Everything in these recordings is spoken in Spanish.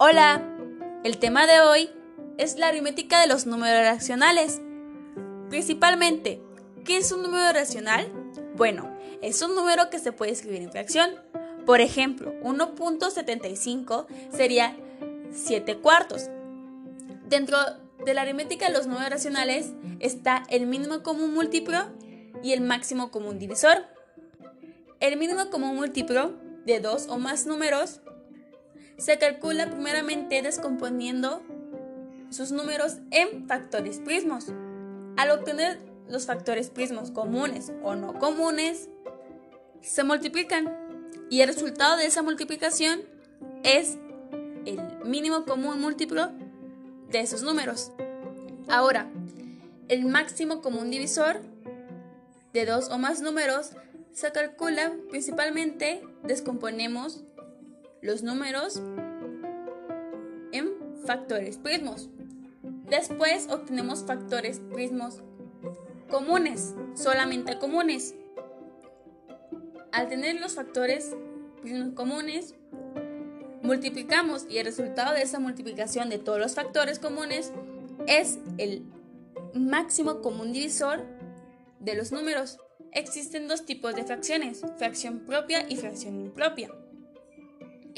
Hola, el tema de hoy es la aritmética de los números racionales. Principalmente, ¿qué es un número racional? Bueno, es un número que se puede escribir en fracción. Por ejemplo, 1.75 sería 7 cuartos. Dentro de la aritmética de los números racionales está el mínimo común múltiplo y el máximo común divisor. El mínimo común múltiplo de dos o más números se calcula primeramente descomponiendo sus números en factores prismos. Al obtener los factores prismos comunes o no comunes, se multiplican y el resultado de esa multiplicación es el mínimo común múltiplo de esos números. Ahora, el máximo común divisor de dos o más números se calcula principalmente descomponemos los números en factores prismos. Después obtenemos factores prismos comunes, solamente comunes. Al tener los factores prismos comunes, multiplicamos y el resultado de esa multiplicación de todos los factores comunes es el máximo común divisor de los números. Existen dos tipos de fracciones, fracción propia y fracción impropia.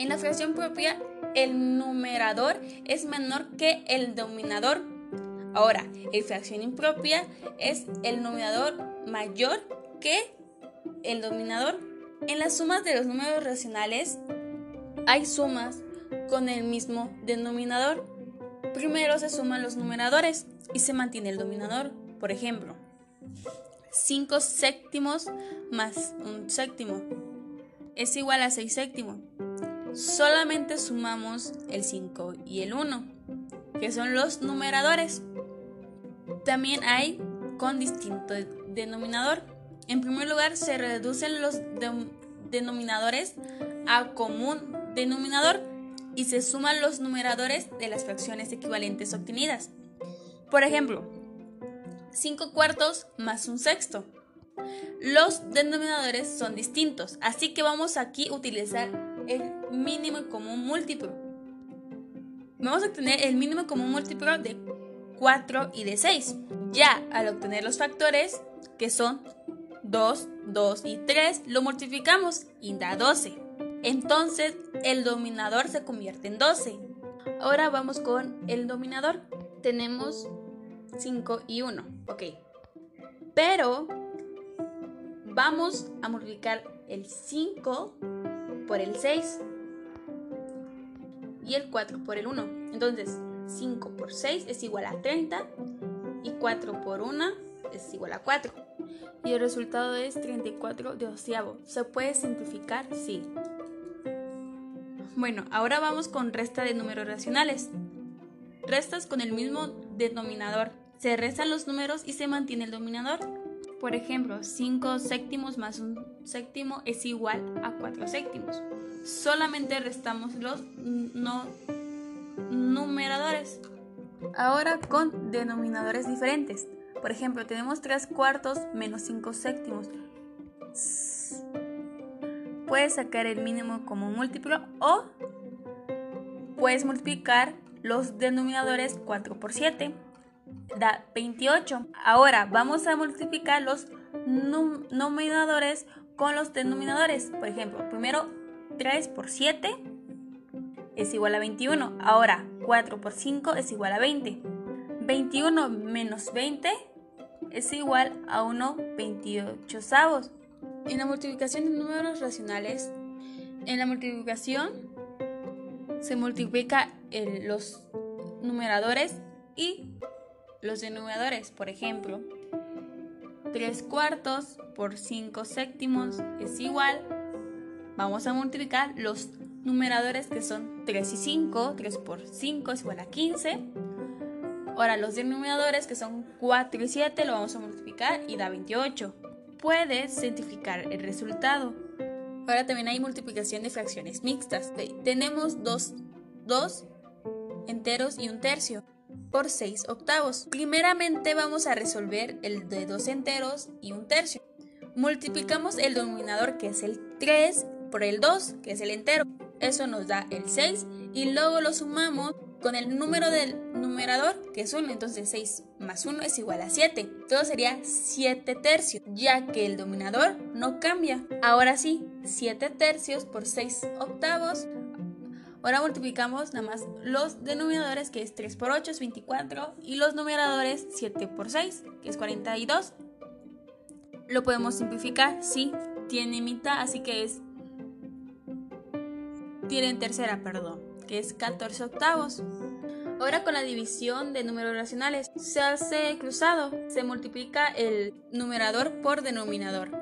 En la fracción propia, el numerador es menor que el dominador. Ahora, en fracción impropia es el numerador mayor que el dominador. En las sumas de los números racionales hay sumas con el mismo denominador. Primero se suman los numeradores y se mantiene el dominador. Por ejemplo, 5 séptimos más un séptimo es igual a 6 séptimos solamente sumamos el 5 y el 1, que son los numeradores. También hay con distinto denominador. En primer lugar, se reducen los denominadores a común denominador y se suman los numeradores de las fracciones equivalentes obtenidas. Por ejemplo, 5 cuartos más un sexto. Los denominadores son distintos, así que vamos aquí a utilizar el mínimo común múltiplo. Vamos a obtener el mínimo común múltiplo de 4 y de 6. Ya al obtener los factores, que son 2, 2 y 3, lo multiplicamos y da 12. Entonces el dominador se convierte en 12. Ahora vamos con el dominador. Tenemos 5 y 1. Ok. Pero vamos a multiplicar el 5 por el 6 y el 4 por el 1. Entonces, 5 por 6 es igual a 30 y 4 por 1 es igual a 4. Y el resultado es 34 de onceavo. ¿Se puede simplificar? Sí. Bueno, ahora vamos con resta de números racionales. Restas con el mismo denominador. Se restan los números y se mantiene el dominador. Por ejemplo, 5 séptimos más un séptimo es igual a 4 séptimos. Solamente restamos los no numeradores. Ahora con denominadores diferentes. Por ejemplo, tenemos 3 cuartos menos 5 séptimos. Puedes sacar el mínimo como múltiplo o puedes multiplicar los denominadores 4 por 7 da 28. Ahora vamos a multiplicar los numeradores con los denominadores. Por ejemplo, primero 3 por 7 es igual a 21. Ahora 4 por 5 es igual a 20. 21 menos 20 es igual a 1 28 avos. En la multiplicación de números racionales, en la multiplicación se multiplica los numeradores y los denominadores, por ejemplo, 3 cuartos por 5 séptimos es igual. Vamos a multiplicar los numeradores que son 3 y 5. 3 por 5 es igual a 15. Ahora los denominadores que son 4 y 7 lo vamos a multiplicar y da 28. Puedes simplificar el resultado. Ahora también hay multiplicación de fracciones mixtas. Tenemos dos, dos enteros y un tercio por 6 octavos. Primeramente vamos a resolver el de dos enteros y un tercio. Multiplicamos el denominador que es el 3 por el 2 que es el entero. Eso nos da el 6 y luego lo sumamos con el número del numerador, que es 1. Entonces 6 más 1 es igual a 7. Todo sería 7 tercios, ya que el dominador no cambia. Ahora sí, 7 tercios por 6 octavos. Ahora multiplicamos nada más los denominadores, que es 3 por 8 es 24, y los numeradores 7 por 6, que es 42. Lo podemos simplificar, sí, tiene mitad, así que es... Tiene tercera, perdón, que es 14 octavos. Ahora con la división de números racionales se hace cruzado, se multiplica el numerador por denominador.